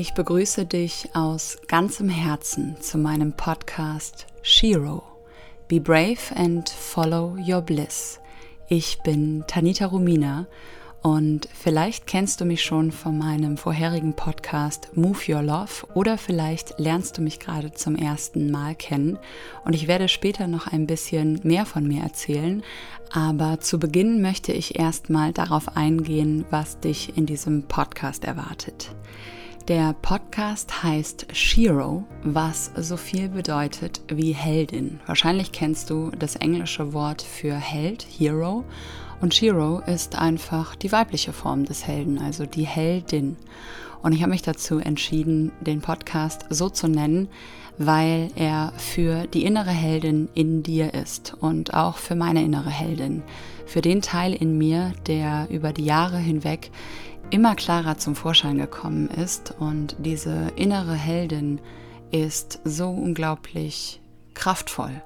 Ich begrüße dich aus ganzem Herzen zu meinem Podcast Shiro. Be brave and follow your bliss. Ich bin Tanita Rumina und vielleicht kennst du mich schon von meinem vorherigen Podcast Move Your Love oder vielleicht lernst du mich gerade zum ersten Mal kennen und ich werde später noch ein bisschen mehr von mir erzählen. Aber zu Beginn möchte ich erstmal darauf eingehen, was dich in diesem Podcast erwartet. Der Podcast heißt Shiro, was so viel bedeutet wie Heldin. Wahrscheinlich kennst du das englische Wort für Held, Hero. Und Shiro ist einfach die weibliche Form des Helden, also die Heldin. Und ich habe mich dazu entschieden, den Podcast so zu nennen, weil er für die innere Heldin in dir ist und auch für meine innere Heldin, für den Teil in mir, der über die Jahre hinweg immer klarer zum Vorschein gekommen ist. Und diese innere Heldin ist so unglaublich kraftvoll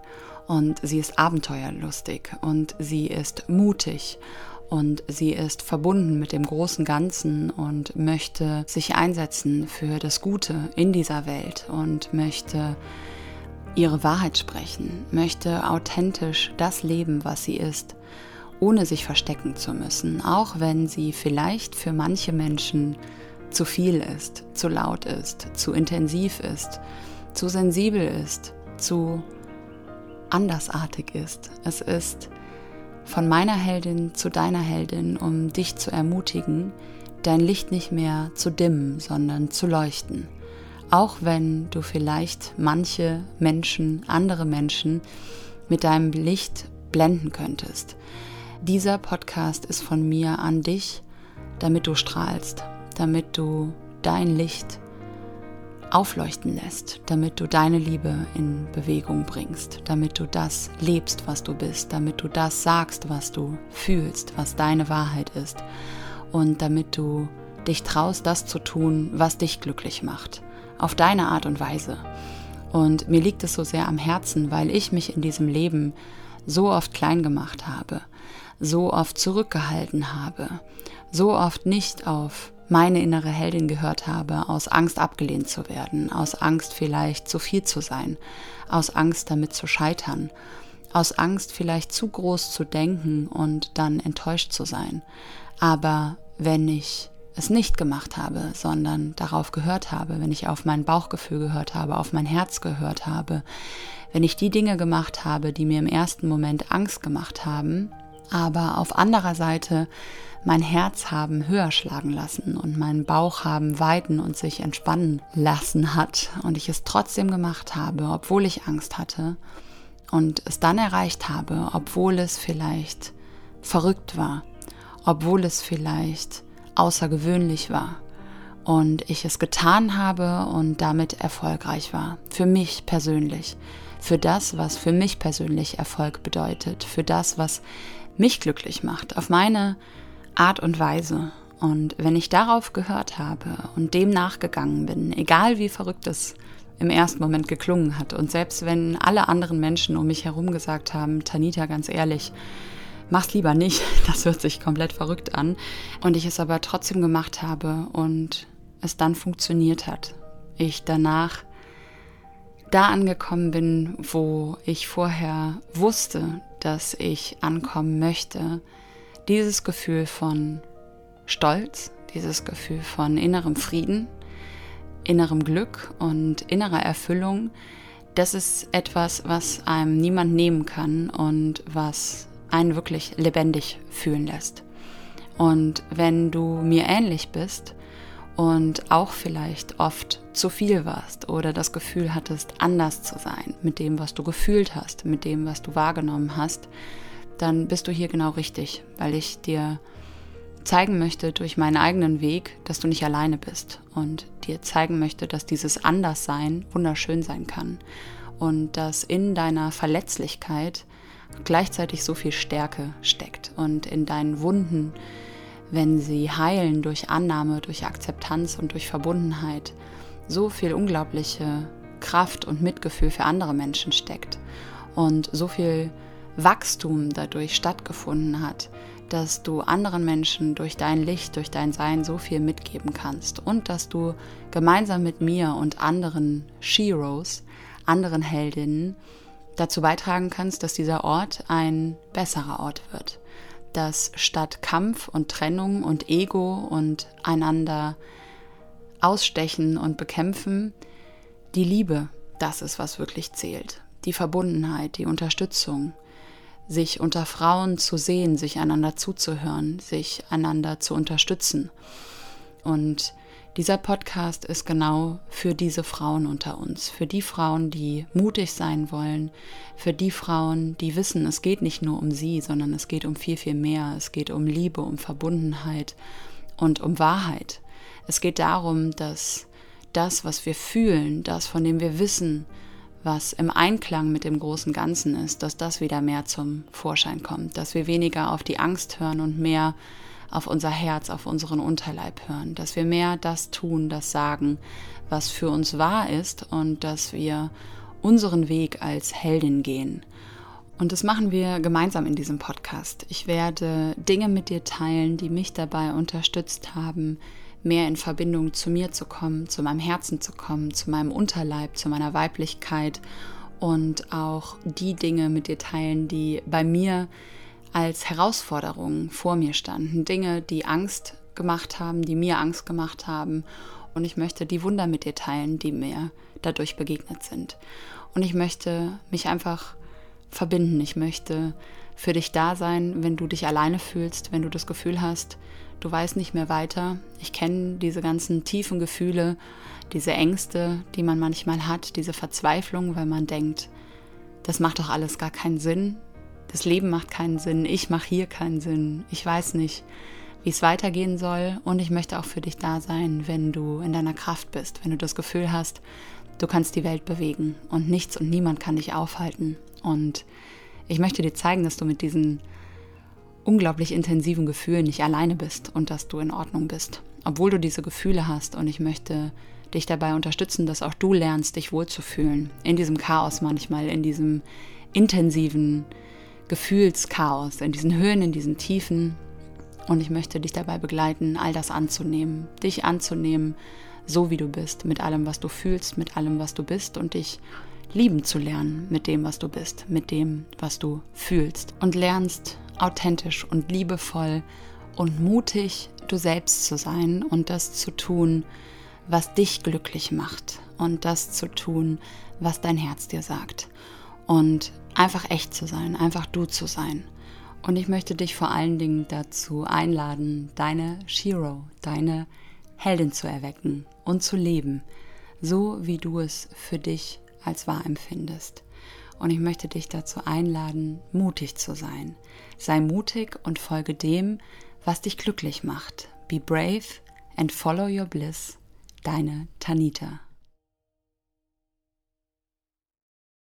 und sie ist abenteuerlustig und sie ist mutig und sie ist verbunden mit dem großen Ganzen und möchte sich einsetzen für das Gute in dieser Welt und möchte ihre Wahrheit sprechen, möchte authentisch das leben, was sie ist ohne sich verstecken zu müssen, auch wenn sie vielleicht für manche Menschen zu viel ist, zu laut ist, zu intensiv ist, zu sensibel ist, zu andersartig ist. Es ist von meiner Heldin zu deiner Heldin, um dich zu ermutigen, dein Licht nicht mehr zu dimmen, sondern zu leuchten. Auch wenn du vielleicht manche Menschen, andere Menschen mit deinem Licht blenden könntest. Dieser Podcast ist von mir an dich, damit du strahlst, damit du dein Licht aufleuchten lässt, damit du deine Liebe in Bewegung bringst, damit du das lebst, was du bist, damit du das sagst, was du fühlst, was deine Wahrheit ist und damit du dich traust, das zu tun, was dich glücklich macht, auf deine Art und Weise. Und mir liegt es so sehr am Herzen, weil ich mich in diesem Leben so oft klein gemacht habe, so oft zurückgehalten habe, so oft nicht auf meine innere Heldin gehört habe, aus Angst abgelehnt zu werden, aus Angst vielleicht zu viel zu sein, aus Angst damit zu scheitern, aus Angst vielleicht zu groß zu denken und dann enttäuscht zu sein. Aber wenn ich es nicht gemacht habe, sondern darauf gehört habe, wenn ich auf mein Bauchgefühl gehört habe, auf mein Herz gehört habe, wenn ich die Dinge gemacht habe, die mir im ersten Moment Angst gemacht haben, aber auf anderer Seite mein Herz haben höher schlagen lassen und meinen Bauch haben weiten und sich entspannen lassen hat und ich es trotzdem gemacht habe, obwohl ich Angst hatte und es dann erreicht habe, obwohl es vielleicht verrückt war, obwohl es vielleicht außergewöhnlich war und ich es getan habe und damit erfolgreich war, für mich persönlich, für das, was für mich persönlich Erfolg bedeutet, für das, was mich glücklich macht, auf meine Art und Weise. Und wenn ich darauf gehört habe und dem nachgegangen bin, egal wie verrückt es im ersten Moment geklungen hat, und selbst wenn alle anderen Menschen um mich herum gesagt haben, Tanita, ganz ehrlich, mach's lieber nicht, das hört sich komplett verrückt an, und ich es aber trotzdem gemacht habe und es dann funktioniert hat, ich danach da angekommen bin, wo ich vorher wusste, dass ich ankommen möchte, dieses Gefühl von Stolz, dieses Gefühl von innerem Frieden, innerem Glück und innerer Erfüllung, das ist etwas, was einem niemand nehmen kann und was einen wirklich lebendig fühlen lässt. Und wenn du mir ähnlich bist, und auch vielleicht oft zu viel warst oder das Gefühl hattest, anders zu sein mit dem, was du gefühlt hast, mit dem, was du wahrgenommen hast, dann bist du hier genau richtig, weil ich dir zeigen möchte durch meinen eigenen Weg, dass du nicht alleine bist und dir zeigen möchte, dass dieses Anderssein wunderschön sein kann und dass in deiner Verletzlichkeit gleichzeitig so viel Stärke steckt und in deinen Wunden wenn sie heilen durch Annahme, durch Akzeptanz und durch Verbundenheit, so viel unglaubliche Kraft und Mitgefühl für andere Menschen steckt und so viel Wachstum dadurch stattgefunden hat, dass du anderen Menschen durch dein Licht, durch dein Sein so viel mitgeben kannst und dass du gemeinsam mit mir und anderen Sheroes, anderen Heldinnen, dazu beitragen kannst, dass dieser Ort ein besserer Ort wird. Dass statt Kampf und Trennung und Ego und einander ausstechen und bekämpfen, die Liebe das ist, was wirklich zählt. Die Verbundenheit, die Unterstützung, sich unter Frauen zu sehen, sich einander zuzuhören, sich einander zu unterstützen. Und dieser Podcast ist genau für diese Frauen unter uns, für die Frauen, die mutig sein wollen, für die Frauen, die wissen, es geht nicht nur um sie, sondern es geht um viel, viel mehr. Es geht um Liebe, um Verbundenheit und um Wahrheit. Es geht darum, dass das, was wir fühlen, das, von dem wir wissen, was im Einklang mit dem großen Ganzen ist, dass das wieder mehr zum Vorschein kommt, dass wir weniger auf die Angst hören und mehr auf unser Herz, auf unseren Unterleib hören, dass wir mehr das tun, das sagen, was für uns wahr ist und dass wir unseren Weg als Heldin gehen. Und das machen wir gemeinsam in diesem Podcast. Ich werde Dinge mit dir teilen, die mich dabei unterstützt haben, mehr in Verbindung zu mir zu kommen, zu meinem Herzen zu kommen, zu meinem Unterleib, zu meiner Weiblichkeit und auch die Dinge mit dir teilen, die bei mir als Herausforderungen vor mir standen. Dinge, die Angst gemacht haben, die mir Angst gemacht haben. Und ich möchte die Wunder mit dir teilen, die mir dadurch begegnet sind. Und ich möchte mich einfach verbinden. Ich möchte für dich da sein, wenn du dich alleine fühlst, wenn du das Gefühl hast, du weißt nicht mehr weiter. Ich kenne diese ganzen tiefen Gefühle, diese Ängste, die man manchmal hat, diese Verzweiflung, weil man denkt, das macht doch alles gar keinen Sinn. Das Leben macht keinen Sinn. Ich mache hier keinen Sinn. Ich weiß nicht, wie es weitergehen soll. Und ich möchte auch für dich da sein, wenn du in deiner Kraft bist, wenn du das Gefühl hast, du kannst die Welt bewegen und nichts und niemand kann dich aufhalten. Und ich möchte dir zeigen, dass du mit diesen unglaublich intensiven Gefühlen nicht alleine bist und dass du in Ordnung bist, obwohl du diese Gefühle hast. Und ich möchte dich dabei unterstützen, dass auch du lernst, dich wohlzufühlen. In diesem Chaos manchmal, in diesem intensiven Gefühlschaos, in diesen Höhen, in diesen Tiefen. Und ich möchte dich dabei begleiten, all das anzunehmen, dich anzunehmen, so wie du bist, mit allem, was du fühlst, mit allem, was du bist und dich lieben zu lernen mit dem, was du bist, mit dem, was du fühlst. Und lernst authentisch und liebevoll und mutig du selbst zu sein und das zu tun, was dich glücklich macht und das zu tun, was dein Herz dir sagt. Und einfach echt zu sein, einfach du zu sein. Und ich möchte dich vor allen Dingen dazu einladen, deine Shiro, deine Heldin zu erwecken und zu leben, so wie du es für dich als wahr empfindest. Und ich möchte dich dazu einladen, mutig zu sein. Sei mutig und folge dem, was dich glücklich macht. Be brave and follow your bliss. Deine Tanita.